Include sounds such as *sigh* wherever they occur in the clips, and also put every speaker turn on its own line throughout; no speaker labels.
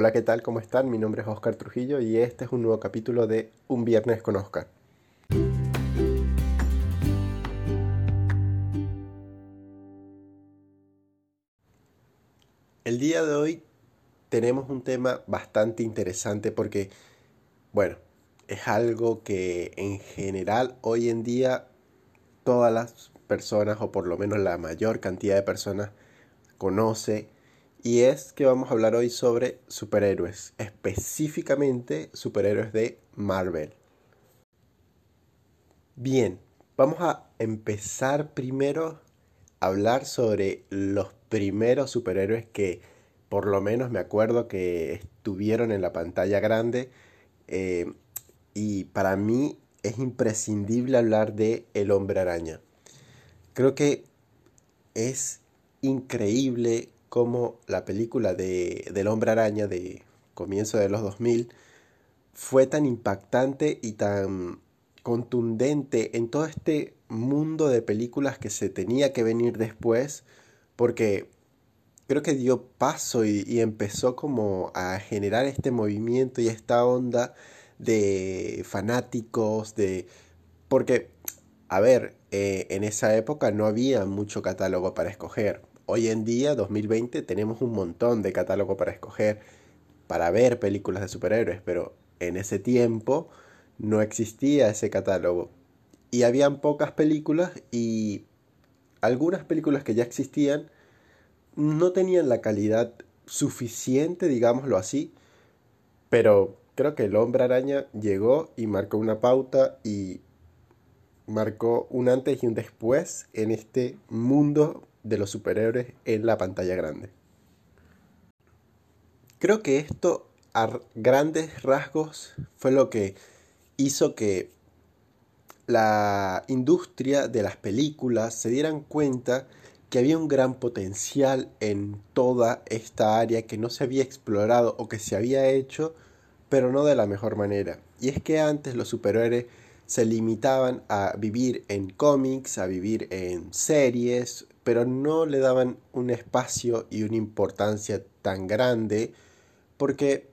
Hola, ¿qué tal? ¿Cómo están? Mi nombre es Oscar Trujillo y este es un nuevo capítulo de Un Viernes con Oscar. El día de hoy tenemos un tema bastante interesante porque, bueno, es algo que en general hoy en día todas las personas, o por lo menos la mayor cantidad de personas, conoce y es que vamos a hablar hoy sobre superhéroes, específicamente superhéroes de Marvel. Bien, vamos a empezar primero a hablar sobre los primeros superhéroes que por lo menos me acuerdo que estuvieron en la pantalla grande eh, y para mí es imprescindible hablar de El hombre araña. Creo que es increíble cómo la película de, del hombre araña de comienzo de los 2000 fue tan impactante y tan contundente en todo este mundo de películas que se tenía que venir después, porque creo que dio paso y, empezó como a generar este movimiento y esta onda de fanáticos, de... porque, a ver, eh, en esa época no había mucho catálogo para escoger. Hoy en día, 2020, tenemos un montón de catálogo para escoger, para ver películas de superhéroes, pero en ese tiempo no existía ese catálogo. Y habían pocas películas y algunas películas que ya existían no tenían la calidad suficiente, digámoslo así, pero creo que el hombre araña llegó y marcó una pauta y marcó un antes y un después en este mundo de los superhéroes en la pantalla grande. Creo que esto a grandes rasgos fue lo que hizo que la industria de las películas se dieran cuenta que había un gran potencial en toda esta área que no se había explorado o que se había hecho, pero no de la mejor manera. Y es que antes los superhéroes se limitaban a vivir en cómics, a vivir en series, pero no le daban un espacio y una importancia tan grande porque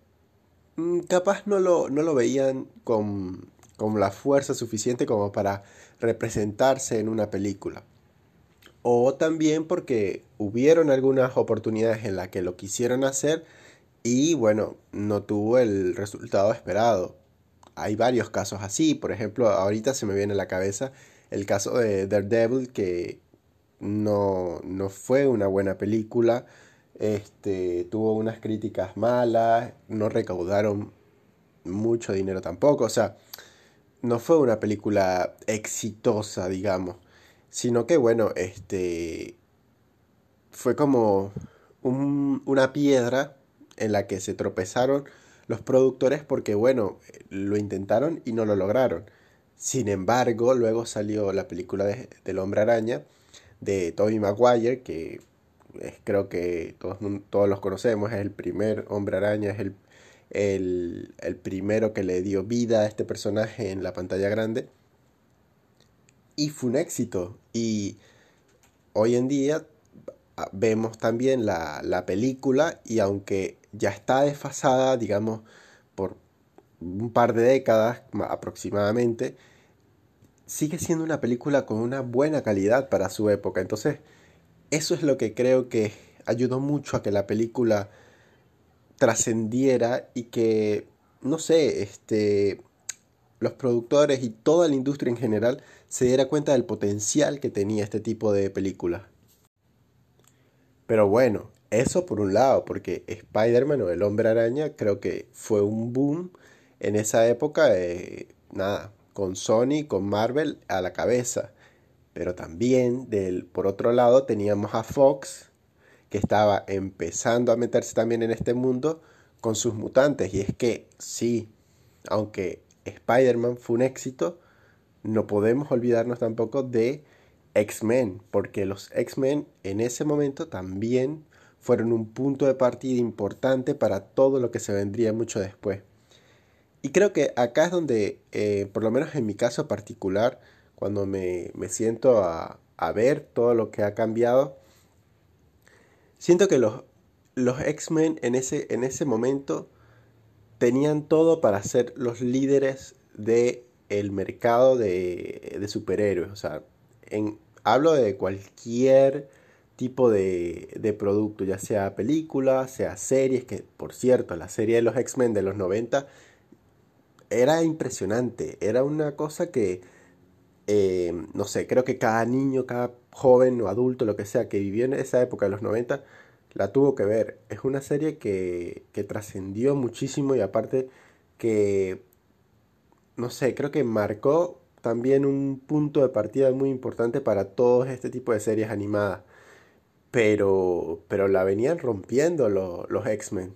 mm, capaz no lo, no lo veían con, con la fuerza suficiente como para representarse en una película. O también porque hubieron algunas oportunidades en las que lo quisieron hacer y bueno, no tuvo el resultado esperado. Hay varios casos así, por ejemplo, ahorita se me viene a la cabeza el caso de Daredevil que no, no fue una buena película, este, tuvo unas críticas malas, no recaudaron mucho dinero tampoco, o sea, no fue una película exitosa, digamos, sino que bueno, este, fue como una piedra en la que se tropezaron los productores porque bueno, lo intentaron y no lo lograron. Sin embargo, luego salió la película de, del hombre araña de Tobey Maguire, que creo que todos, todos los conocemos, es el primer hombre araña, es el, el, el primero que le dio vida a este personaje en la pantalla grande. Y fue un éxito. Y hoy en día vemos también la, la, película y aunque ya está desfasada, digamos, por un par de décadas aproximadamente, sigue siendo una película con una buena calidad para su época. Entonces, eso es lo que creo que ayudó mucho a que la película trascendiera y que, no sé, este, los productores y toda la industria en general se diera cuenta del potencial que tenía este tipo de película. Pero bueno, eso por un lado, porque Spider-Man o el hombre araña creo que fue un boom en esa época. de nada, con Sony, con Marvel a la cabeza. Pero también, del, por otro lado, teníamos a Fox, que estaba empezando a meterse también en este mundo con sus mutantes. Y es que, sí, aunque Spider-Man fue un éxito, no podemos olvidarnos tampoco de X-Men, porque los X-Men en ese momento también fueron un punto de partida importante para todo lo que se vendría mucho después. Y creo que acá es donde, eh, por lo menos en mi caso particular, cuando me, siento a, ver todo lo que ha cambiado, siento que los los X-Men en ese, en ese momento tenían todo para ser los líderes del el mercado de, de, superhéroes. O sea, en, hablo de cualquier tipo de, de, producto, ya sea película, sea series, que por cierto, la serie de los X-Men de los 90 era impresionante, era una cosa que, eh, no sé, creo que cada niño, cada joven o adulto, lo que sea, que vivió en esa época de los 90, la tuvo que ver. Es una serie que, que trascendió muchísimo y aparte que, no sé, creo que marcó también un punto de partida muy importante para todo este tipo de series animadas. Pero, pero la venían rompiendo los X-Men.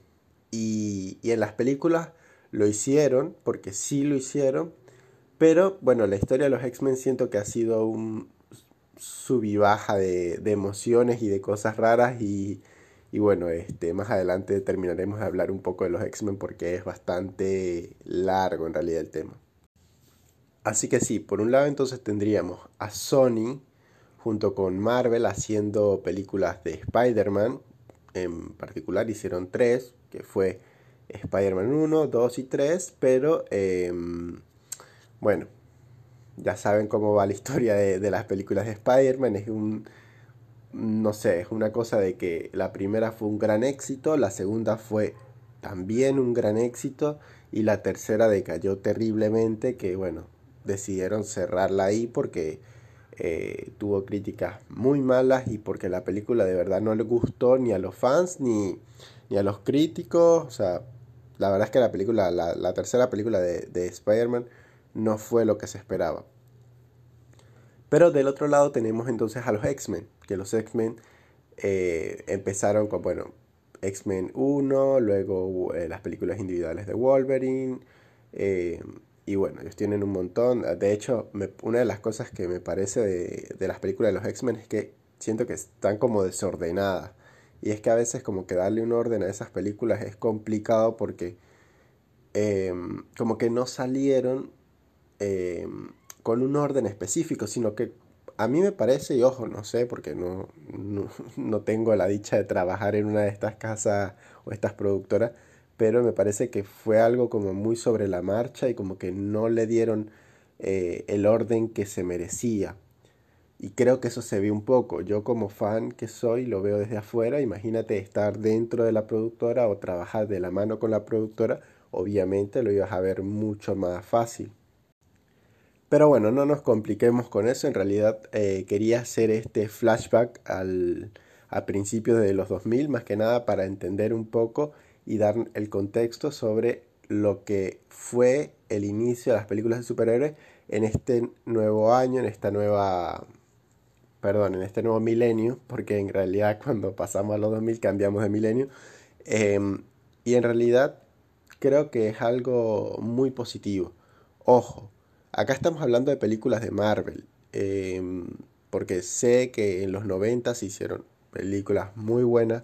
Y, y en las películas lo hicieron, porque sí lo hicieron. Pero bueno, la historia de los X-Men siento que ha sido un sub y baja de, emociones y de cosas raras y y bueno, este, más adelante terminaremos de hablar un poco de los X-Men porque es bastante largo en realidad el tema. Así que sí, por un lado entonces tendríamos a Sony junto con Marvel haciendo películas de Spider-Man. En particular hicieron tres, que fue Spider-Man 1, 2 y 3, pero em, bueno, ya saben cómo va la historia de, de las películas de Spider-Man. Es un no sé, es una cosa de que la primera fue un gran éxito, la segunda fue también un gran éxito y la tercera decayó terriblemente que bueno, decidieron cerrarla ahí porque eh, tuvo críticas muy malas y porque la película de verdad no le gustó ni a los fans ni, ni a los críticos, o sea, la verdad es que la película, la, la tercera película de, de Spider-Man no fue lo que se esperaba. Pero del otro lado tenemos entonces a los X-Men, que los X-Men eh, empezaron con, bueno, X-Men 1, luego eh, las películas individuales de Wolverine, eh, y bueno, ellos tienen un montón. De hecho, una de las cosas que me parece de, de las películas de los X-Men es que siento que están como desordenadas. Y es que a veces como que darle un orden a esas películas es complicado porque como que no salieron con un orden específico, sino que a mí me parece, y ojo, no sé, porque no, *laughs* no, tengo la dicha de trabajar en una de estas casas o estas productoras, pero me parece que fue algo como muy sobre la marcha y como que no le dieron eh, el orden que se merecía. Y creo que eso se ve un poco. Yo como fan que soy lo veo desde afuera. Imagínate estar dentro de la productora o trabajar de la mano con la productora. Obviamente lo ibas a ver mucho más fácil. Pero bueno, no nos compliquemos con eso. En realidad eh, quería hacer este flashback al, a principios de los 2000, más que nada para entender un poco y dar el contexto sobre lo que fue el inicio de las películas de superhéroes en este nuevo año, en esta nueva, perdón, en este nuevo milenio, porque en realidad *laughs* cuando pasamos a los 2000 cambiamos de milenio. Em, y en realidad creo que es algo muy positivo. Ojo, Acá estamos hablando de películas de Marvel, em, porque sé que en los 90 se hicieron películas muy buenas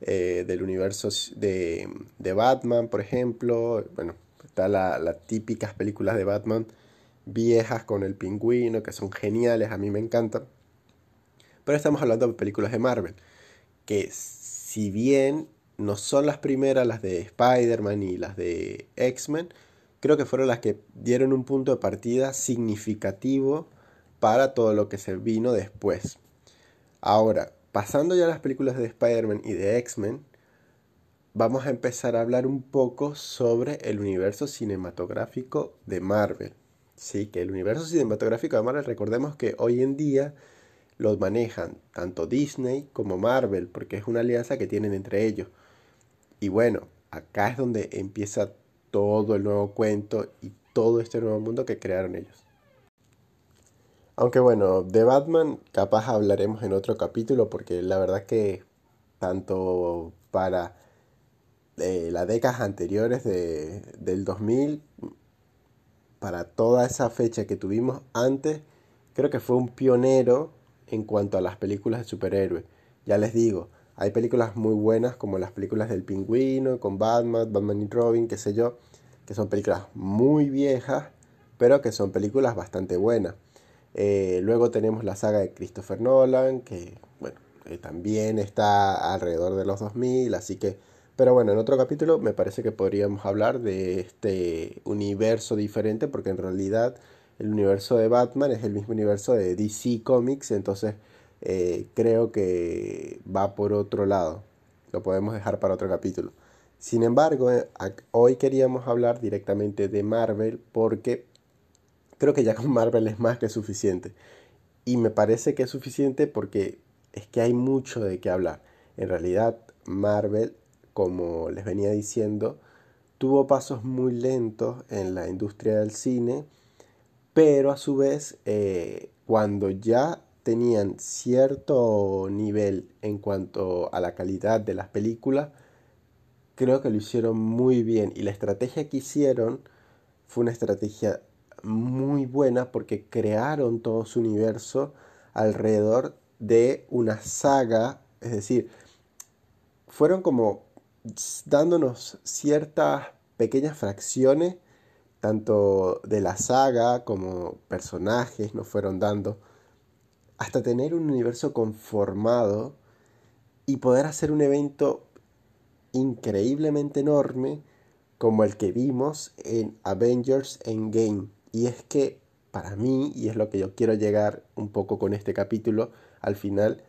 eh, del universo de, de, Batman, por ejemplo. Bueno, está las típicas películas de Batman viejas con el pingüino, que son geniales, a mí me encantan. Pero estamos hablando de películas de Marvel, que si bien no son las primeras, las de Spider-Man y las de X-Men, creo que fueron las que dieron un punto de partida significativo para todo lo que se vino después. Ahora, pasando ya a las películas de Spider-Man y de X-Men, vamos a empezar a hablar un poco sobre el universo cinematográfico de Marvel. Sí, que el universo cinematográfico de Marvel, recordemos que hoy en día los manejan tanto Disney como Marvel, porque es una alianza que tienen entre ellos. Y bueno, acá es donde empieza todo el nuevo cuento y todo este nuevo mundo que crearon ellos. Aunque bueno, de Batman capaz hablaremos en otro capítulo porque la verdad que tanto para eh, las décadas anteriores de, del 2000, para toda esa fecha que tuvimos antes, creo que fue un pionero en cuanto a las películas de superhéroes. Ya les digo, hay películas muy buenas como las películas del pingüino, con Batman, Batman y Robin, qué sé yo, que son películas muy viejas, pero que son películas bastante buenas. Eh, luego tenemos la saga de Christopher Nolan, que bueno, también está alrededor de los 2000, así que... Pero bueno, en otro capítulo me parece que podríamos hablar de este universo diferente, porque en realidad el universo de Batman es el mismo universo de DC Comics, entonces eh, creo que va por otro lado. Lo podemos dejar para otro capítulo. Sin embargo, eh, hoy queríamos hablar directamente de Marvel porque creo que ya con Marvel es más que suficiente. Y me parece que es suficiente porque es que hay mucho de qué hablar. En realidad, Marvel, como les venía diciendo, tuvo pasos muy lentos en la industria del cine, pero a su vez, eh, cuando ya tenían cierto nivel en cuanto a la calidad de las películas, creo que lo hicieron muy bien. Y la estrategia que hicieron fue una estrategia muy buena porque crearon todo su universo alrededor de una saga, es decir, fueron como dándonos ciertas pequeñas fracciones, tanto de la saga como personajes nos fueron dando, hasta tener un universo conformado y poder hacer un evento increíblemente enorme como el que vimos en Avengers Endgame. Y es que para mí, y es lo que yo quiero llegar un poco con este capítulo al final,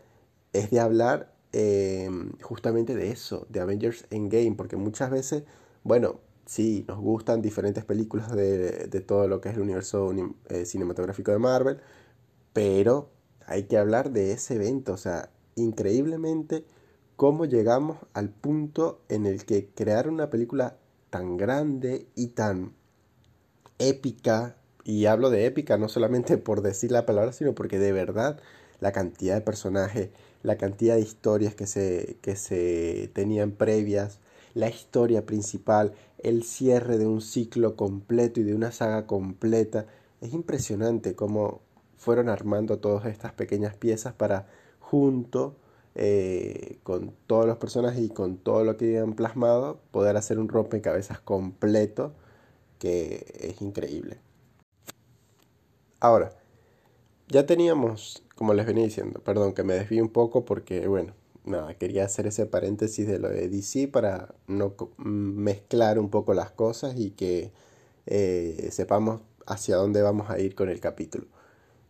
es de hablar eh, justamente de eso, de Avengers Endgame, porque muchas veces, bueno, sí, nos gustan diferentes películas de, todo lo que es el universo eh, cinematográfico de Marvel, pero hay que hablar de ese evento, o sea, increíblemente cómo llegamos al punto en el que crear una película tan grande y tan épica, y hablo de épica no solamente por decir la palabra, sino porque de verdad la cantidad de personajes, la cantidad de historias que se, que se tenían previas, la historia principal, el cierre de un ciclo completo y de una saga completa. Es impresionante cómo fueron armando todas estas pequeñas piezas para junto eh, con todos los personajes y con todo lo que habían plasmado poder hacer un rompecabezas completo que es increíble. Ahora, ya teníamos, como les venía diciendo, perdón que me desvíe un poco porque, bueno, nada, quería hacer ese paréntesis de lo de DC para no mezclar un poco las cosas y que eh, sepamos hacia dónde vamos a ir con el capítulo.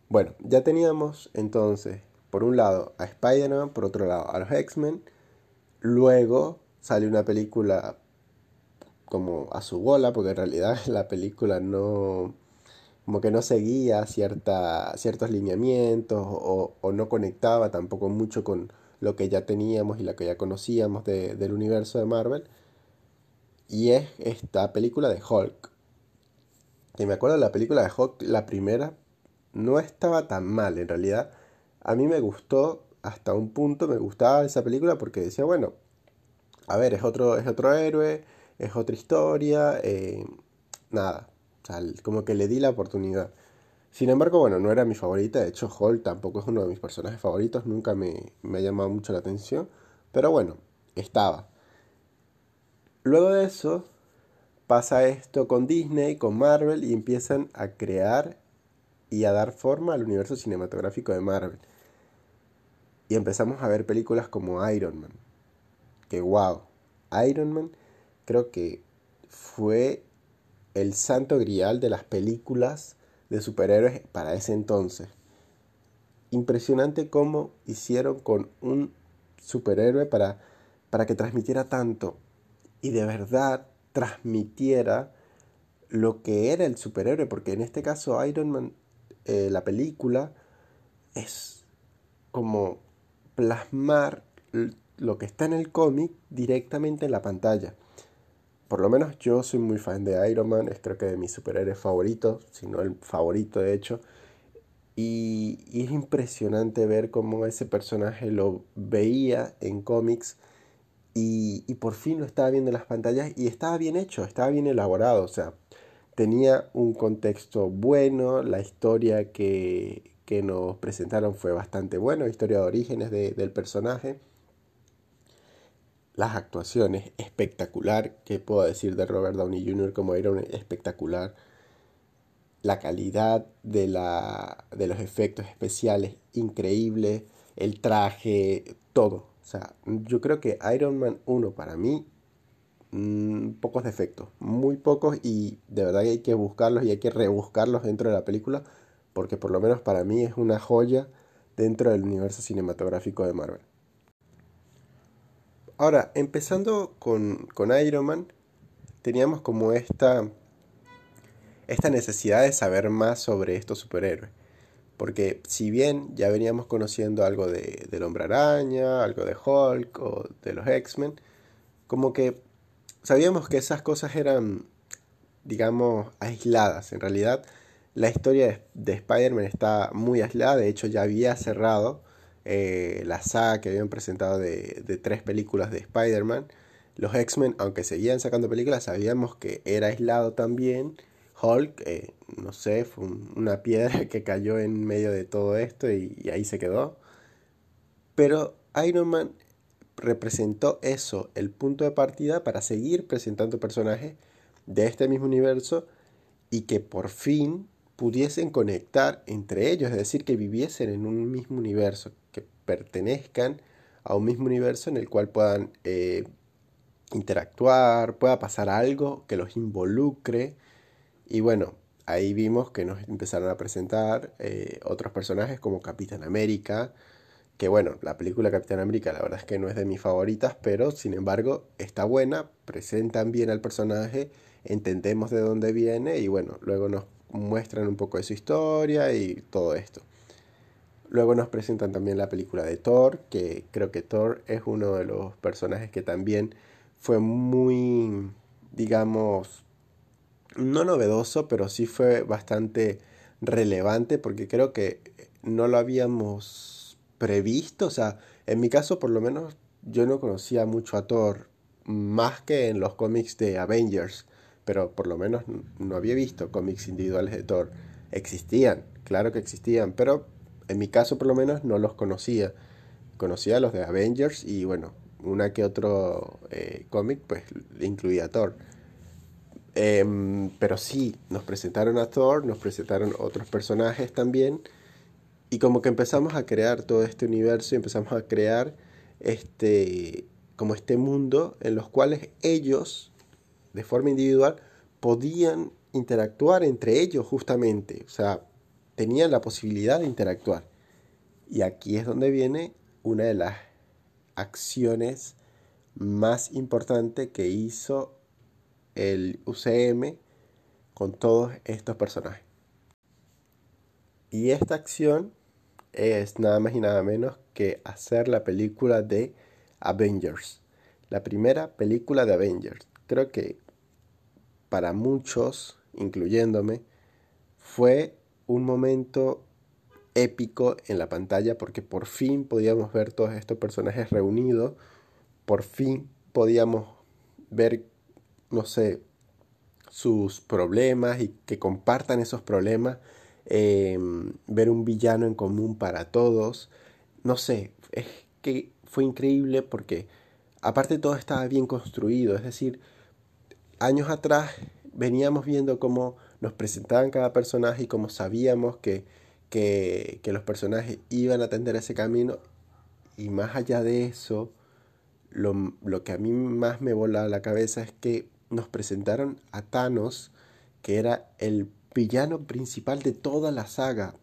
Bueno, ya teníamos entonces, por un lado, a Spider-Man, por otro lado, a los X-Men. Luego sale una película como a su bola, porque en realidad *laughs* la película no como que no seguía cierta, ciertos lineamientos o, no conectaba tampoco mucho con lo que ya teníamos y lo que ya conocíamos del universo de Marvel. Y es esta película de Hulk. Que me acuerdo de la película de Hulk, la primera, no estaba tan mal en realidad. A mí me gustó hasta un punto, me gustaba esa película porque decía, bueno, a ver, es otro, es otro héroe, es otra historia, eh, nada, como que le di la oportunidad. Sin embargo, bueno, no era mi favorita. De hecho, Hall tampoco es uno de mis personajes favoritos. Nunca me, me ha llamado mucho la atención. Pero bueno, estaba. Luego de eso, pasa esto con Disney, con Marvel, y empiezan a crear y a dar forma al universo cinematográfico de Marvel. Y empezamos a ver películas como Iron Man. Que wow, Iron Man creo que fue el santo grial de las películas de superhéroes para ese entonces. Impresionante cómo hicieron con un superhéroe para, para que transmitiera tanto y de verdad transmitiera lo que era el superhéroe, porque en este caso Iron Man, eh, la película, es como plasmar lo que está en el cómic directamente en la pantalla por lo menos yo soy muy fan de Iron Man, es creo que de mis superhéroes favoritos, si no el favorito de hecho. Y, es impresionante ver cómo ese personaje lo veía en cómics y, y, por fin lo estaba viendo en las pantallas y estaba bien hecho, estaba bien elaborado, o sea, tenía un contexto bueno, la historia que, que nos presentaron fue bastante buena, historia de orígenes del personaje las actuaciones, espectacular. ¿Qué puedo decir de Robert Downey Jr. como Iron Espectacular. La calidad de, la, de los efectos especiales, increíble. el traje, todo. O sea, yo creo que Iron Man 1 para mí, mmm, pocos defectos, muy pocos y de verdad que hay que buscarlos y hay que rebuscarlos dentro de la película porque por lo menos para mí es una joya dentro del universo cinematográfico de Marvel. Ahora, empezando con, con Iron Man, teníamos como esta, esta necesidad de saber más sobre estos superhéroes. Porque si bien ya veníamos conociendo algo de, del hombre araña, algo de Hulk o de los X-Men, como que sabíamos que esas cosas eran, digamos, aisladas. En realidad, la historia de, Spider-Man está muy aislada, de hecho ya había cerrado eh, la saga que habían presentado de, de tres películas de Spider-Man. Los X-Men, aunque seguían sacando películas, sabíamos que era aislado también Hulk, eh, no sé, fue una piedra *laughs* que cayó en medio de todo esto y, ahí se quedó. Pero Iron Man representó eso, el punto de partida para seguir presentando personajes de este mismo universo y que por fin pudiesen conectar entre ellos, es decir, que viviesen en un mismo universo, que pertenezcan a un mismo universo en el cual puedan eh, interactuar, pueda pasar algo que los involucre. Y bueno, ahí vimos que nos empezaron a presentar eh, otros personajes como Capitán América, que bueno, la película Capitán América la verdad es que no es de mis favoritas, pero sin embargo está buena, presentan bien al personaje, entendemos de dónde viene y bueno, luego nos muestran un poco de su historia y todo esto. Luego nos presentan también la película de Thor, que creo que Thor es uno de los personajes que también fue muy, digamos, no novedoso, pero sí fue bastante relevante porque creo que no lo habíamos previsto. O sea, en mi caso por lo menos yo no conocía mucho a Thor más que en los cómics de Avengers, pero por lo menos no había visto cómics individuales de Thor. Existían, claro que existían, pero en mi caso por lo menos no los conocía. Conocía los de Avengers y bueno, una que otro eh, cómic pues incluía a Thor. Em, pero sí, nos presentaron a Thor, nos presentaron otros personajes también. Y como que empezamos a crear todo este universo y empezamos a crear este como este mundo en los cuales ellos, de forma individual, podían interactuar entre ellos justamente. O sea, tenían la posibilidad de interactuar. Y aquí es donde viene una de las acciones más importantes que hizo el UCM con todos estos personajes. Y esta acción es nada más y nada menos que hacer la película de Avengers. La primera película de Avengers. Creo que para muchos, incluyéndome, fue un momento épico en la pantalla porque por fin podíamos ver todos estos personajes reunidos, por fin podíamos ver no sé, sus problemas y que compartan esos problemas, em, ver un villano en común para todos, no sé, es que fue increíble porque aparte todo estaba bien construido, es decir, años atrás veníamos viendo cómo nos presentaban cada personaje y cómo sabíamos que, que, los personajes iban a atender ese camino y más allá de eso, lo, lo que a mí más me volaba la cabeza es que nos presentaron a Thanos, que era el villano principal de toda la saga,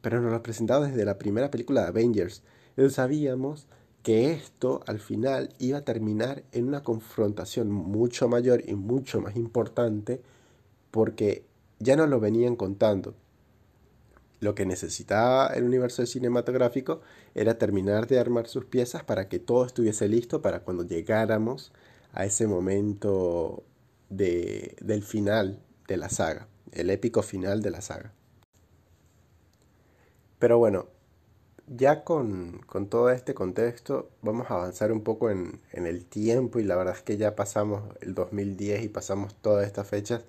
pero nos lo presentaron desde la primera película de Avengers. Entonces sabíamos que esto al final iba a terminar en una confrontación mucho mayor y mucho más importante porque ya nos lo venían contando. Lo que necesitaba el universo cinematográfico era terminar de armar sus piezas para que todo estuviese listo para cuando llegáramos a ese momento de, del final de la saga, el épico final de la saga. Pero bueno, ya con, con todo este contexto vamos a avanzar un poco en, en, el tiempo y la verdad es que ya pasamos el 2010 y pasamos todas estas fechas.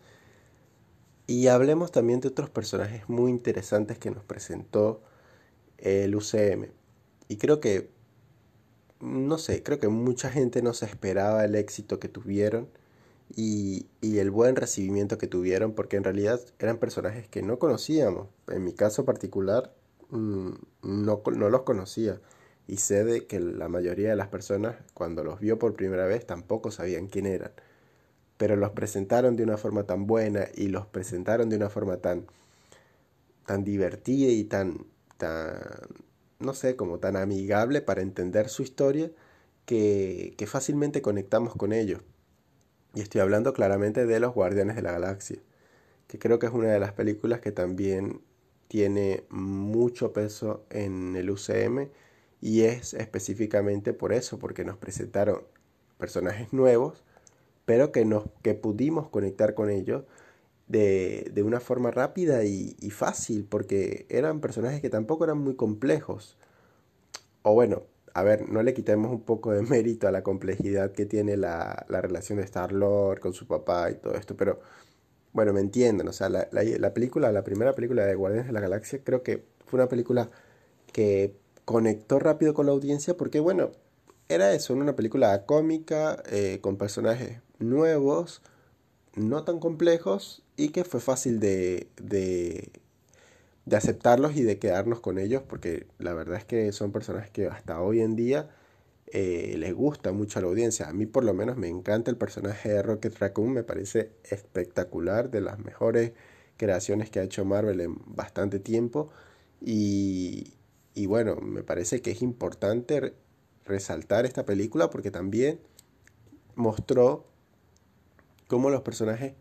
Y hablemos también de otros personajes muy interesantes que nos presentó el UCM. Y creo que no sé, creo que mucha gente no se esperaba el éxito que tuvieron y, el buen recibimiento que tuvieron, porque en realidad eran personajes que no conocíamos. En mi caso particular, no, no los conocía. y sé de que la mayoría de las personas cuando los vio por primera vez tampoco sabían quién eran. Pero los presentaron de una forma tan buena y los presentaron de una forma tan, tan divertida y tan, tan, no sé, como tan amigable para entender su historia que, que fácilmente conectamos con ellos. Y estoy hablando claramente de Los Guardianes de la Galaxia, que creo que es una de las películas que también tiene mucho peso en el UCM y es específicamente por eso, porque nos presentaron personajes nuevos, pero que, nos, que pudimos conectar con ellos de, de una forma rápida y, y, fácil, porque eran personajes que tampoco eran muy complejos. O bueno, a ver, no le quitemos un poco de *laughs* mérito a la complejidad que tiene la, la relación de Star-Lord con su papá y todo esto, pero bueno, me entienden, o sea, la, la, la película, la primera película de Guardianes de la Galaxia, creo que fue una película que conectó rápido con la audiencia porque, bueno, era eso, una película cómica, eh, con personajes nuevos, no tan complejos y que fue fácil de, de, de, aceptarlos y de quedarnos con ellos porque la verdad es que son personajes que hasta hoy en día eh, les gusta mucho a la audiencia. A mí por lo menos me encanta el personaje de Rocket Raccoon, me parece espectacular, de las mejores creaciones que ha hecho Marvel en bastante tiempo y, y bueno, me parece que es importante resaltar esta película porque también mostró cómo los personajes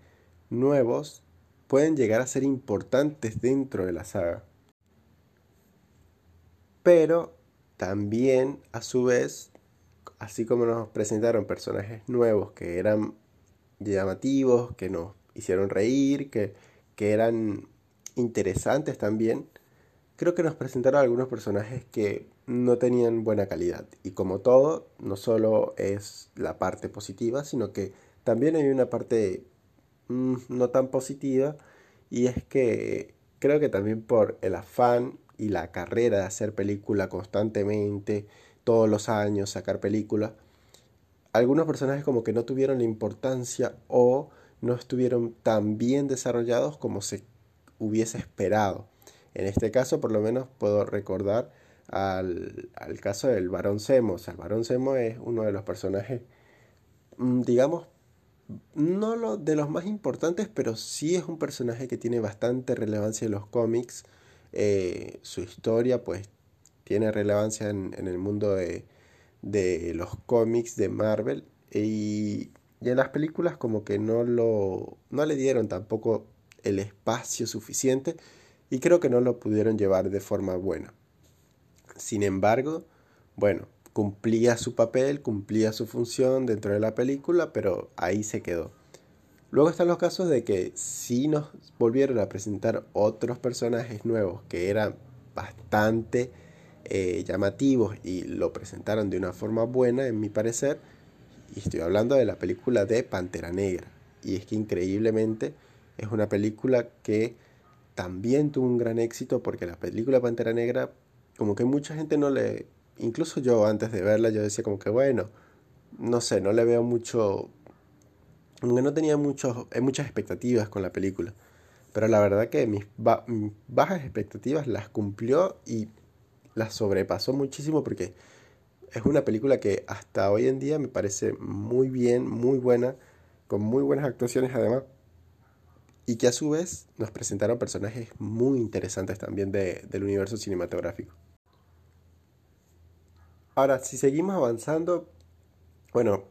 nuevos pueden llegar a ser importantes dentro de la saga. Pero también, a su vez, así como nos presentaron personajes nuevos que eran llamativos, que nos hicieron reír, que, que eran interesantes también, creo que nos presentaron algunos personajes que no tenían buena calidad. Y como todo, no solo es la parte positiva, sino que también hay una parte mmm, no tan positiva. Y es que creo que también por el afán y la carrera de hacer película constantemente, todos los años, sacar película, algunos personajes como que no tuvieron la importancia o no estuvieron tan bien desarrollados como se hubiese esperado. En este caso, por lo menos, puedo recordar al, al caso del Barón Zemo. el Barón Zemo es uno de los personajes, mm, digamos, no lo de los más importantes, pero sí es un personaje que tiene bastante relevancia en los cómics. Eh, su historia, pues, tiene relevancia en, el mundo de, de, los cómics de Marvel. Y, y en las películas como que no lo no le dieron tampoco el espacio suficiente y creo que no lo pudieron llevar de forma buena. Sin embargo, bueno, cumplía su papel, cumplía su función dentro de la película, pero ahí se quedó. Luego están los casos de que sí nos volvieron a presentar otros personajes nuevos que eran bastante eh, llamativos y lo presentaron de una forma buena, en mi parecer. Y estoy hablando de la película de Pantera Negra. Y es que increíblemente es una película que también tuvo un gran éxito porque la película Pantera Negra, como que mucha gente no le, incluso yo antes de verla, yo decía como que bueno, no sé, no le veo mucho, aunque no tenía muchos, eh, muchas expectativas con la película. Pero la verdad que mis, mis bajas expectativas las cumplió y las sobrepasó muchísimo porque es una película que hasta hoy en día me parece muy bien, muy buena, con muy buenas actuaciones además y que a su vez nos presentaron personajes muy interesantes también de, del universo cinematográfico. Ahora, si seguimos avanzando, bueno,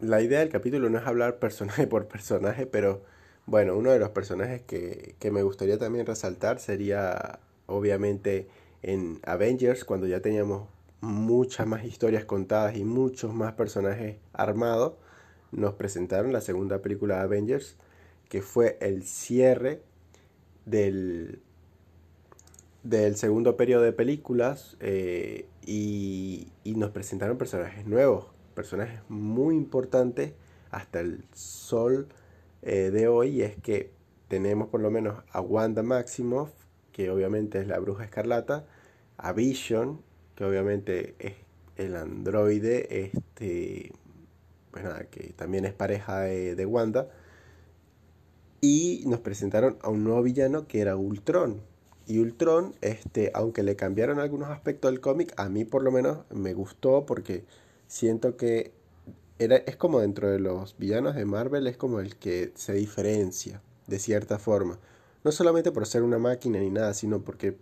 la idea del capítulo no es hablar personaje por personaje, pero bueno, uno de los personajes que, que me gustaría también resaltar sería obviamente en Avengers, cuando ya teníamos muchas más historias contadas y muchos más personajes armados, nos presentaron la segunda película de Avengers, que fue el cierre del, del segundo periodo de películas eh, y, y, nos presentaron personajes nuevos, personajes muy importantes hasta el sol eh, de hoy, es que tenemos por lo menos a Wanda Maximoff, que obviamente es la bruja escarlata, a Vision, que obviamente es el androide, este, pues nada, que también es pareja de, de Wanda, y nos presentaron a un nuevo villano que era Ultron. y Ultron, este, aunque le cambiaron algunos aspectos del cómic, a mí por lo menos me gustó porque siento que era, es como dentro de los villanos de Marvel, es como el que se diferencia de cierta forma. No solamente por ser una máquina ni nada, sino porque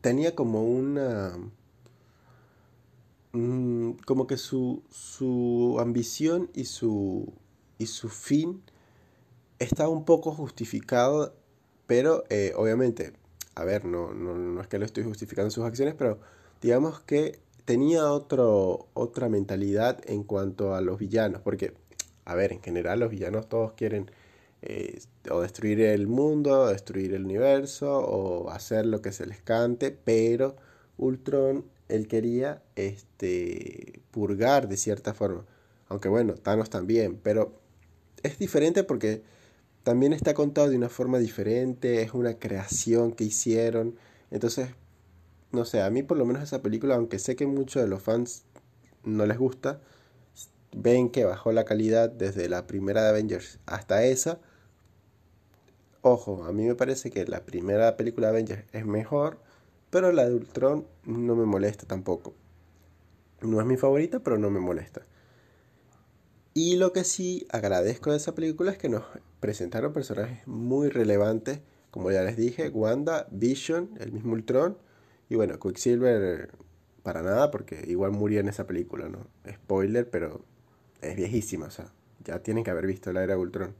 tenía como una... Mm, como que su, su ambición y su, y su fin estaba un poco justificado, pero eh, obviamente, a ver, no, no, no es que lo estoy justificando sus acciones, pero digamos que tenía otro, otra mentalidad en cuanto a los villanos, porque, a ver, en general los villanos todos quieren o destruir el mundo, destruir el universo, o hacer lo que se les cante, pero Ultron, él quería este, purgar de cierta forma. Aunque bueno, Thanos también, pero es diferente porque también está contado de una forma diferente, es una creación que hicieron. Entonces, no sé, a mí por lo menos esa película, aunque sé que muchos de los fans no les gusta, ven que bajó la calidad desde la primera de Avengers hasta esa. Ojo, a mí me parece que la primera película de Avengers es mejor, pero la de Ultron no me molesta tampoco. No es mi favorita, pero no me molesta. Y lo que sí agradezco de esa película es que nos presentaron personajes muy relevantes, como ya les dije, Wanda, Vision, el mismo Ultron, y bueno, Quicksilver para nada, porque igual murió en esa película, ¿no? Spoiler, pero es viejísima, o sea, ya tienen que haber visto la era de Ultron.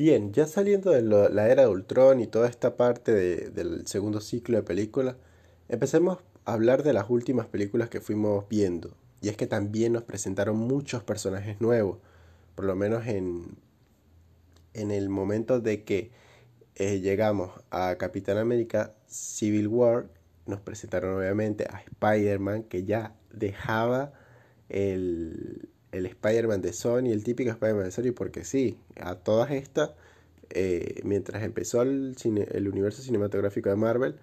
Bien, ya saliendo de la era de Ultron y toda esta parte del segundo ciclo de películas, empecemos a hablar de las últimas películas que fuimos viendo. Y es que también nos presentaron muchos personajes nuevos, por lo menos en, en el momento de que eh, llegamos a Capitán América Civil War, nos presentaron obviamente a Spider-Man, que ya dejaba el, el Spider-Man de Sony, el típico Spider-Man de Sony, porque sí, a todas estas, eh, mientras empezó el, el universo cinematográfico de Marvel,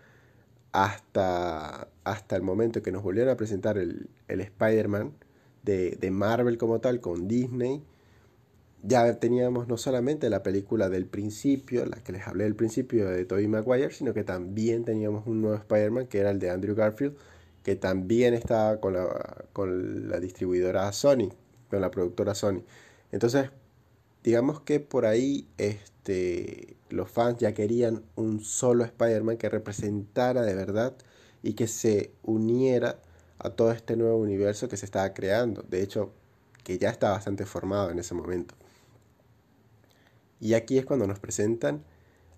hasta, hasta el momento que nos volvieron a presentar el, el Spider-Man de, de, Marvel como tal con Disney, ya teníamos no solamente la película del principio, la que les hablé del principio de Tobey Maguire, sino que también teníamos un nuevo Spider-Man que era el de Andrew Garfield, que también estaba con la, con la distribuidora Sony, con la productora Sony. Entonces, digamos que por ahí este, los fans ya querían un solo Spider-Man que representara de verdad y que se uniera a todo este nuevo universo que se estaba creando. De hecho, que ya está bastante formado en ese momento. Y aquí es cuando nos presentan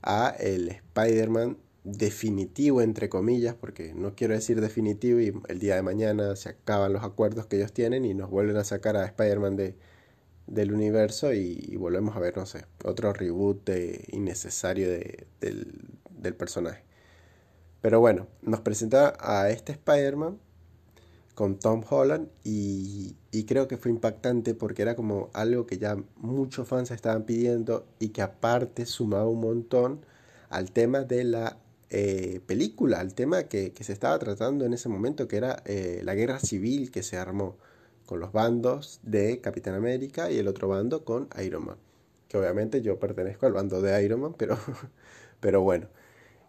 a el Spider-Man definitivo, entre comillas, porque no quiero decir definitivo y el día de mañana se acaban los acuerdos que ellos tienen y nos vuelven a sacar a Spider-Man de, del universo y, volvemos a ver, no sé, otro reboot innecesario del, personaje. Pero bueno, nos presenta a este Spider-Man con Tom Holland y, y, creo que fue impactante porque era como algo que ya muchos fans estaban pidiendo y que aparte sumaba un montón al tema de la eh, película, al tema que, se estaba tratando en ese momento, que era eh, la guerra civil que se armó con los bandos de Capitán América y el otro bando con Iron Man. Que obviamente yo pertenezco al bando de Iron Man, pero, *laughs* pero bueno,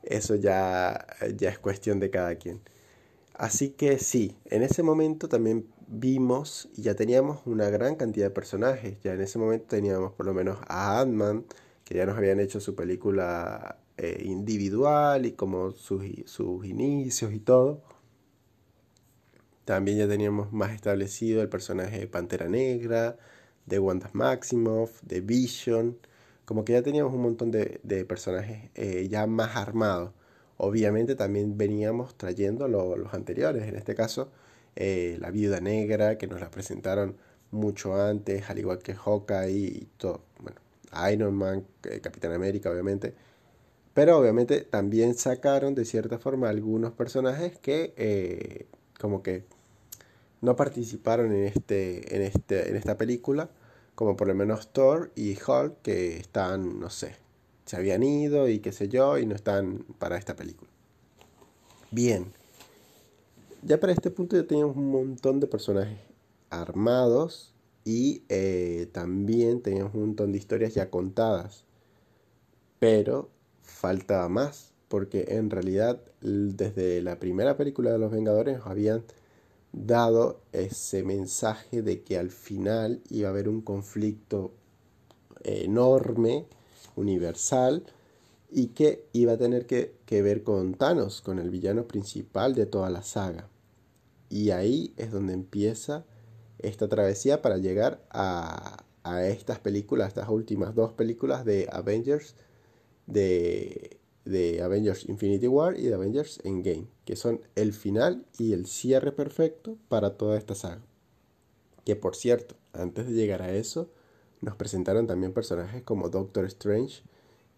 eso ya, ya es cuestión de cada quien. Así que sí, en ese momento también vimos y ya teníamos una gran cantidad de personajes. Ya en ese momento teníamos por lo menos a Ant-Man, que ya nos habían hecho su película eh, individual y como sus, sus inicios y todo. También ya teníamos más establecido el personaje de Pantera Negra, de Wanda Maximoff, de Vision. Como que ya teníamos un montón de, personajes eh, ya más armados. Obviamente también veníamos trayendo los anteriores, en este caso eh, la Viuda Negra, que nos la presentaron mucho antes, al igual que Hawkeye y todo. Bueno, Iron Man, Capitán América, obviamente. Pero obviamente también sacaron de cierta forma algunos personajes que eh, como que no participaron en, este, en, este, en esta película, como por lo menos Thor y Hulk, que están, no sé, se habían ido y qué sé yo, y no están para esta película. Bien, ya para este punto ya teníamos un montón de personajes armados y eh, también teníamos un montón de historias ya contadas. Pero faltaba más, porque en realidad desde la primera película de los Vengadores habían dado ese mensaje de que al final iba a haber un conflicto enorme, universal, y que iba a tener que, que, ver con Thanos, con el villano principal de toda la saga. Y ahí es donde empieza esta travesía para llegar a, a estas películas, estas últimas dos películas de Avengers, de, de Avengers Infinity War y de Avengers Endgame, que son el final y el cierre perfecto para toda esta saga. Que por cierto, antes de llegar a eso, nos presentaron también personajes como Doctor Strange,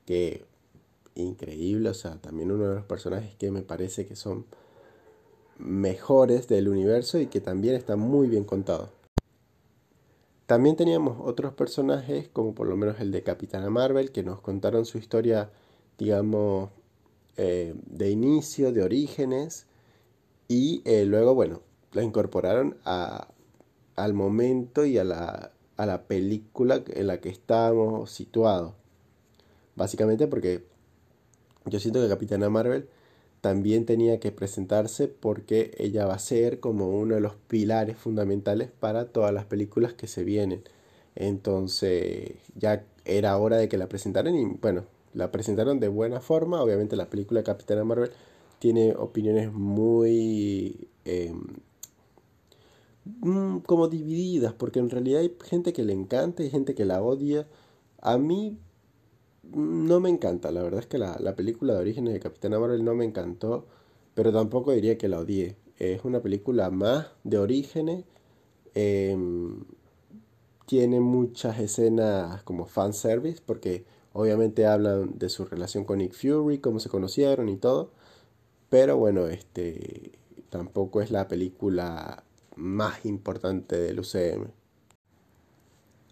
que increíble, o sea, también uno de los personajes que me parece que son mejores del universo y que también está muy bien contado. También teníamos otros personajes, como por lo menos el de Capitana Marvel, que nos contaron su historia, digamos, eh, de inicio, de orígenes, y eh, luego, bueno, la incorporaron a, al momento y a la, a la película en la que estábamos situados. Básicamente porque yo siento que Capitana Marvel también tenía que presentarse porque ella va a ser como uno de los pilares fundamentales para todas las películas que se vienen. Entonces ya era hora de que la presentaran y bueno, la presentaron de buena forma. Obviamente la película de Capitana Marvel tiene opiniones muy em, mm, como divididas porque en realidad hay gente que le encanta y gente que la odia. A mí no me encanta, la verdad es que la, película de Orígenes de Capitán Marvel no me encantó, pero tampoco diría que la odié. Es una película más de Orígenes, em, tiene muchas escenas como fanservice, porque obviamente hablan de su relación con Nick Fury, cómo se conocieron y todo, pero bueno, este tampoco es la película más importante del UCM.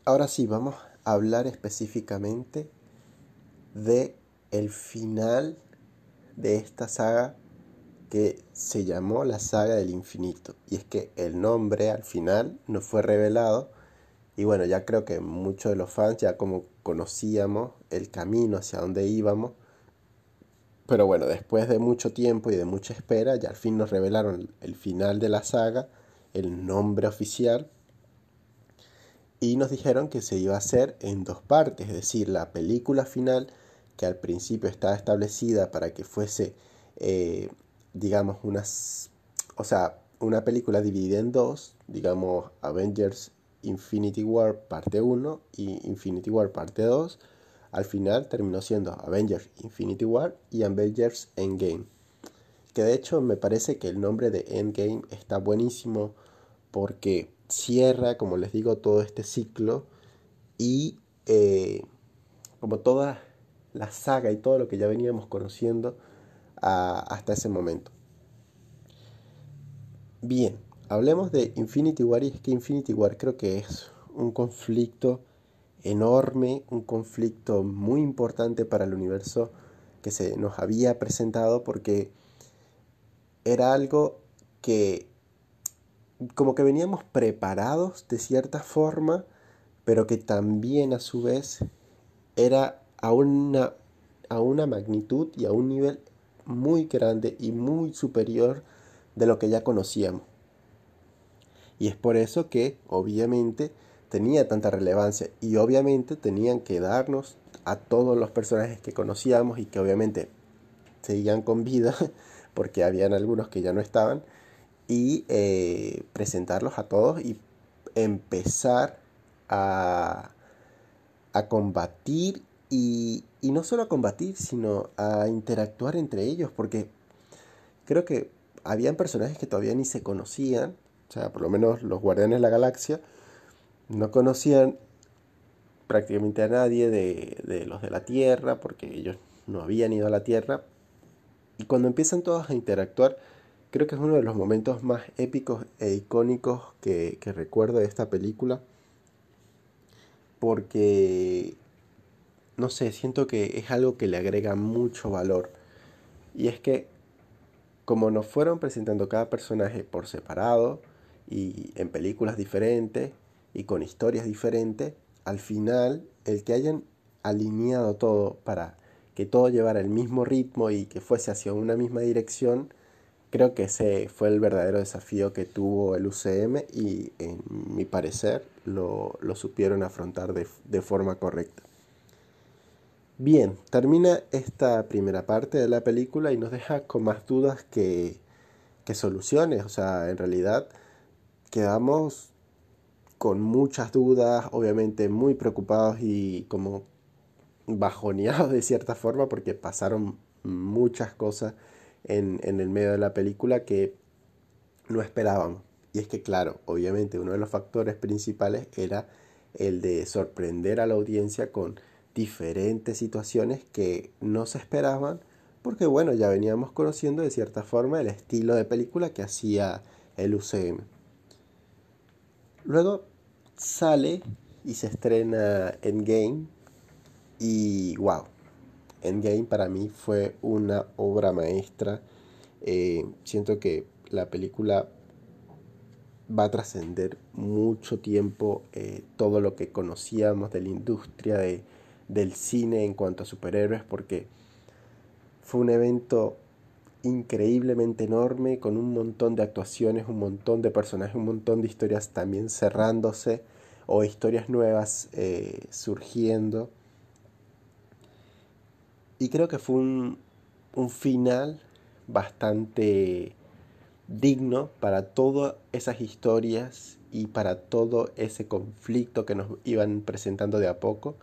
Ahora sí, vamos a hablar específicamente de el final de esta saga que se llamó la saga del infinito. Y es que el nombre al final no fue revelado. Y bueno, ya creo que muchos de los fans ya como conocíamos el camino hacia donde íbamos. Pero bueno, después de mucho tiempo y de mucha espera, ya al fin nos revelaron el final de la saga, el nombre oficial. Y nos dijeron que se iba a hacer en dos partes, es decir, la película final que al principio estaba establecida para que fuese, eh, digamos, unas, o sea, una película dividida en dos, digamos, Avengers Infinity War parte 1 y Infinity War parte 2, al final terminó siendo Avengers Infinity War y Avengers Endgame. Que de hecho me parece que el nombre de Endgame está buenísimo porque cierra, como les digo, todo este ciclo y eh, como todas la saga y todo lo que ya veníamos conociendo hasta ese momento. Bien, hablemos de Infinity War y es que Infinity War creo que es un conflicto enorme, un conflicto muy importante para el universo que se nos había presentado porque era algo que como que veníamos preparados de cierta forma, pero que también a su vez era a una, a una magnitud y a un nivel muy grande y muy superior de lo que ya conocíamos. Y es por eso que obviamente tenía tanta relevancia y obviamente tenían que darnos a todos los personajes que conocíamos y que obviamente seguían con vida *laughs* porque habían algunos que ya no estaban y eh, presentarlos a todos y empezar a, a combatir y, no solo a combatir, sino a interactuar entre ellos, porque creo que habían personajes que todavía ni se conocían, o sea, por lo menos los Guardianes de la Galaxia no conocían prácticamente a nadie de, de los de la Tierra, porque ellos no habían ido a la Tierra. Y cuando empiezan todos a interactuar, creo que es uno de los momentos más épicos e icónicos que, que recuerdo de esta película. Porque no sé, siento que es algo que le agrega mucho valor. Y es que como nos fueron presentando cada personaje por separado y en películas diferentes y con historias diferentes, al final el que hayan alineado todo para que todo llevara el mismo ritmo y que fuese hacia una misma dirección, creo que ese fue el verdadero desafío que tuvo el UCM y en mi parecer lo, supieron afrontar de, forma correcta. Bien, termina esta primera parte de la película y nos deja con más dudas que, que soluciones. O sea, en realidad quedamos con muchas dudas, obviamente muy preocupados y como bajoneados de cierta forma porque pasaron muchas cosas en, el medio de la película que no esperábamos. Y es que, claro, obviamente uno de los factores principales era el de sorprender a la audiencia con diferentes situaciones que no se esperaban, porque bueno, ya veníamos conociendo de cierta forma el estilo de película que hacía el UCM. Luego sale y se estrena Endgame y wow, Endgame para mí fue una obra maestra. Eh, siento que la película va a trascender mucho tiempo eh, todo lo que conocíamos de la industria de, del cine en cuanto a superhéroes porque fue un evento increíblemente enorme con un montón de actuaciones, un montón de personajes, un montón de historias también cerrándose o historias nuevas eh, surgiendo. Y creo que fue un, final bastante digno para todas esas historias y para todo ese conflicto que nos iban presentando de a poco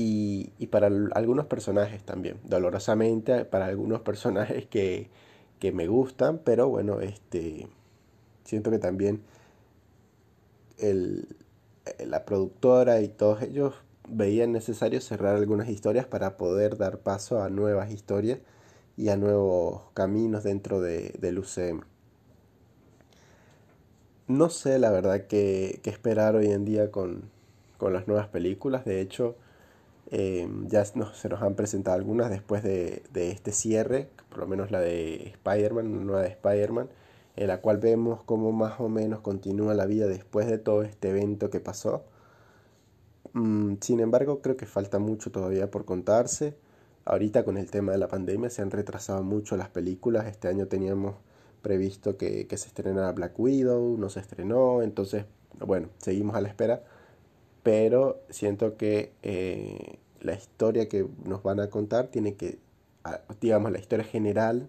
y, para algunos personajes también, dolorosamente para algunos *laughs* personajes que, que, me gustan, pero bueno, este, siento que también el, la productora y todos ellos veían necesario cerrar algunas historias para poder dar paso a nuevas historias y a nuevos caminos dentro de, del UCM. No sé la verdad qué, esperar hoy en día con, las nuevas películas. De hecho, eh, ya se nos han presentado algunas después de, de, este cierre, por lo menos la de Spider-Man, nueva de Spider-Man, en la cual vemos cómo más o menos continúa la vida después de todo este evento que pasó. Mm, sin embargo, creo que falta mucho todavía por contarse. Ahorita con el tema de la pandemia se han retrasado mucho las películas. Este año teníamos previsto que, se estrenara Black Widow, no se estrenó, entonces, bueno, seguimos a la espera. Pero siento que eh, la historia que nos van a contar tiene que, digamos, la historia general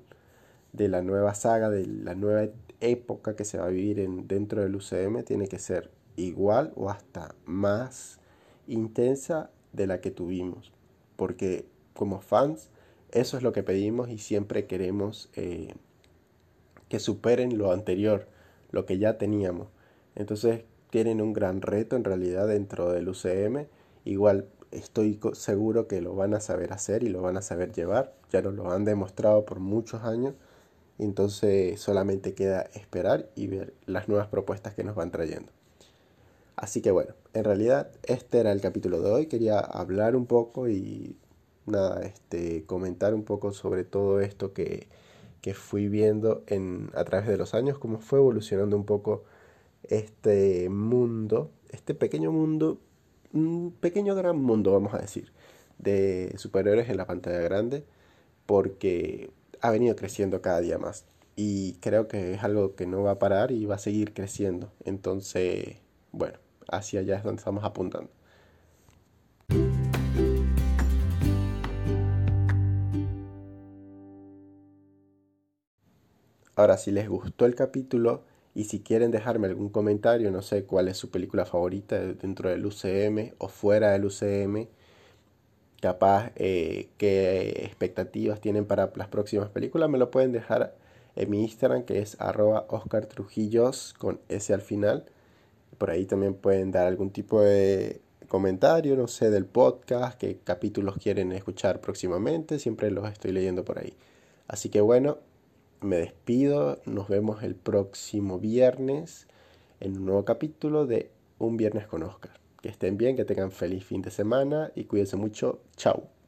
de la nueva saga, de la nueva época que se va a vivir en, dentro del UCM, tiene que ser igual o hasta más intensa de la que tuvimos, porque como fans eso es lo que pedimos y siempre queremos eh, que superen lo anterior, lo que ya teníamos. Entonces tienen un gran reto en realidad dentro del UCM. Igual estoy seguro que lo van a saber hacer y lo van a saber llevar. Ya nos lo han demostrado por muchos años. Entonces solamente queda esperar y ver las nuevas propuestas que nos van trayendo. Así que bueno, en realidad este era el capítulo de hoy. Quería hablar un poco y nada, este, comentar un poco sobre todo esto que, que fui viendo en, a través de los años, cómo fue evolucionando un poco este mundo, este pequeño mundo, un pequeño gran mundo, vamos a decir, de superhéroes en la pantalla grande, porque ha venido creciendo cada día más. Y creo que es algo que no va a parar y va a seguir creciendo. Entonces, bueno, hacia allá es donde estamos apuntando. Ahora, si les gustó el capítulo y si quieren dejarme algún comentario, no sé cuál es su película favorita dentro del UCM o fuera del UCM, capaz eh, qué expectativas tienen para las próximas películas, me lo pueden dejar en mi Instagram que es arroba Oscar Trujillos con S al final. Por ahí también pueden dar algún tipo de comentario, no sé, del podcast, qué capítulos quieren escuchar próximamente, siempre los estoy leyendo por ahí. Así que bueno, me despido, nos vemos el próximo viernes en un nuevo capítulo de Un Viernes con Oscar. Que estén bien, que tengan feliz fin de semana y cuídense mucho. Chao.